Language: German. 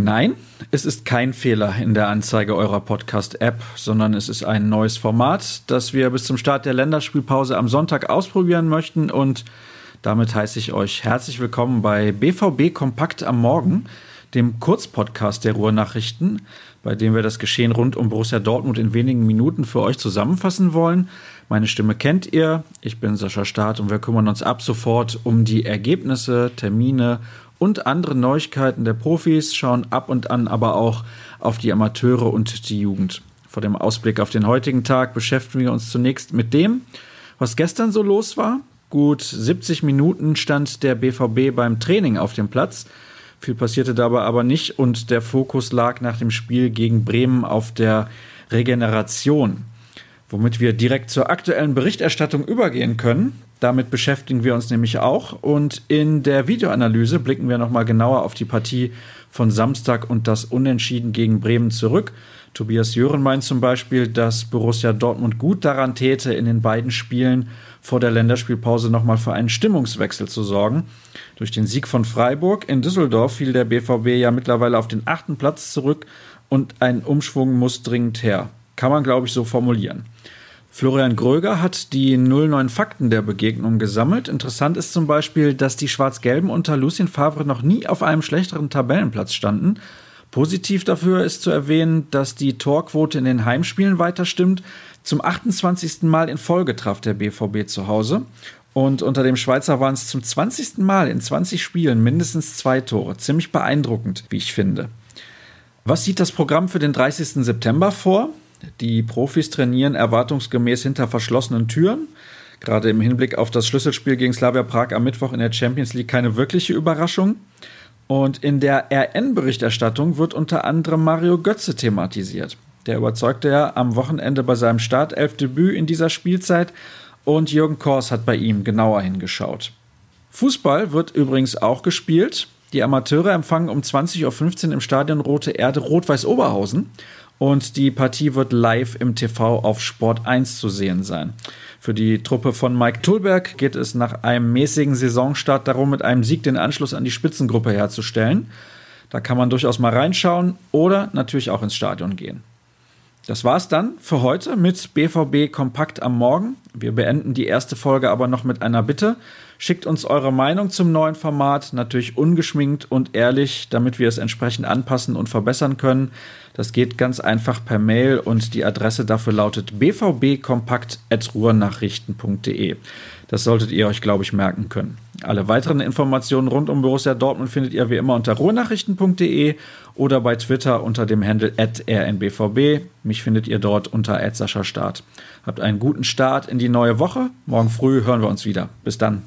Nein, es ist kein Fehler in der Anzeige eurer Podcast-App, sondern es ist ein neues Format, das wir bis zum Start der Länderspielpause am Sonntag ausprobieren möchten. Und damit heiße ich euch herzlich willkommen bei BVB Kompakt am Morgen, dem Kurzpodcast der Ruhrnachrichten, bei dem wir das Geschehen rund um Borussia Dortmund in wenigen Minuten für euch zusammenfassen wollen. Meine Stimme kennt ihr. Ich bin Sascha Staat und wir kümmern uns ab sofort um die Ergebnisse, Termine und andere Neuigkeiten der Profis, schauen ab und an aber auch auf die Amateure und die Jugend. Vor dem Ausblick auf den heutigen Tag beschäftigen wir uns zunächst mit dem, was gestern so los war. Gut 70 Minuten stand der BVB beim Training auf dem Platz. Viel passierte dabei aber nicht und der Fokus lag nach dem Spiel gegen Bremen auf der Regeneration. Womit wir direkt zur aktuellen Berichterstattung übergehen können. Damit beschäftigen wir uns nämlich auch und in der Videoanalyse blicken wir nochmal genauer auf die Partie von Samstag und das Unentschieden gegen Bremen zurück. Tobias Jören meint zum Beispiel, dass Borussia Dortmund gut daran täte, in den beiden Spielen vor der Länderspielpause nochmal für einen Stimmungswechsel zu sorgen. Durch den Sieg von Freiburg in Düsseldorf fiel der BVB ja mittlerweile auf den achten Platz zurück und ein Umschwung muss dringend her. Kann man, glaube ich, so formulieren. Florian Gröger hat die 09 Fakten der Begegnung gesammelt. Interessant ist zum Beispiel, dass die Schwarz-Gelben unter Lucien Favre noch nie auf einem schlechteren Tabellenplatz standen. Positiv dafür ist zu erwähnen, dass die Torquote in den Heimspielen weiter stimmt. Zum 28. Mal in Folge traf der BVB zu Hause. Und unter dem Schweizer waren es zum 20. Mal in 20 Spielen mindestens zwei Tore. Ziemlich beeindruckend, wie ich finde. Was sieht das Programm für den 30. September vor? Die Profis trainieren erwartungsgemäß hinter verschlossenen Türen. Gerade im Hinblick auf das Schlüsselspiel gegen Slavia Prag am Mittwoch in der Champions League keine wirkliche Überraschung. Und in der RN-Berichterstattung wird unter anderem Mario Götze thematisiert. Der überzeugte ja am Wochenende bei seinem Startelfdebüt in dieser Spielzeit und Jürgen Kors hat bei ihm genauer hingeschaut. Fußball wird übrigens auch gespielt. Die Amateure empfangen um 20.15 Uhr im Stadion Rote Erde Rot-Weiß Oberhausen und die Partie wird live im TV auf Sport 1 zu sehen sein. Für die Truppe von Mike Tulberg geht es nach einem mäßigen Saisonstart darum, mit einem Sieg den Anschluss an die Spitzengruppe herzustellen. Da kann man durchaus mal reinschauen oder natürlich auch ins Stadion gehen. Das war's dann für heute mit BVB Kompakt am Morgen. Wir beenden die erste Folge aber noch mit einer Bitte. Schickt uns eure Meinung zum neuen Format, natürlich ungeschminkt und ehrlich, damit wir es entsprechend anpassen und verbessern können. Das geht ganz einfach per Mail und die Adresse dafür lautet bvbkompakt.ruhrnachrichten.de. Das solltet ihr euch, glaube ich, merken können. Alle weiteren Informationen rund um Borussia Dortmund findet ihr wie immer unter ruhrnachrichten.de oder bei Twitter unter dem Handle rnbvb. Mich findet ihr dort unter Start. Habt einen guten Start in die neue Woche. Morgen früh hören wir uns wieder. Bis dann.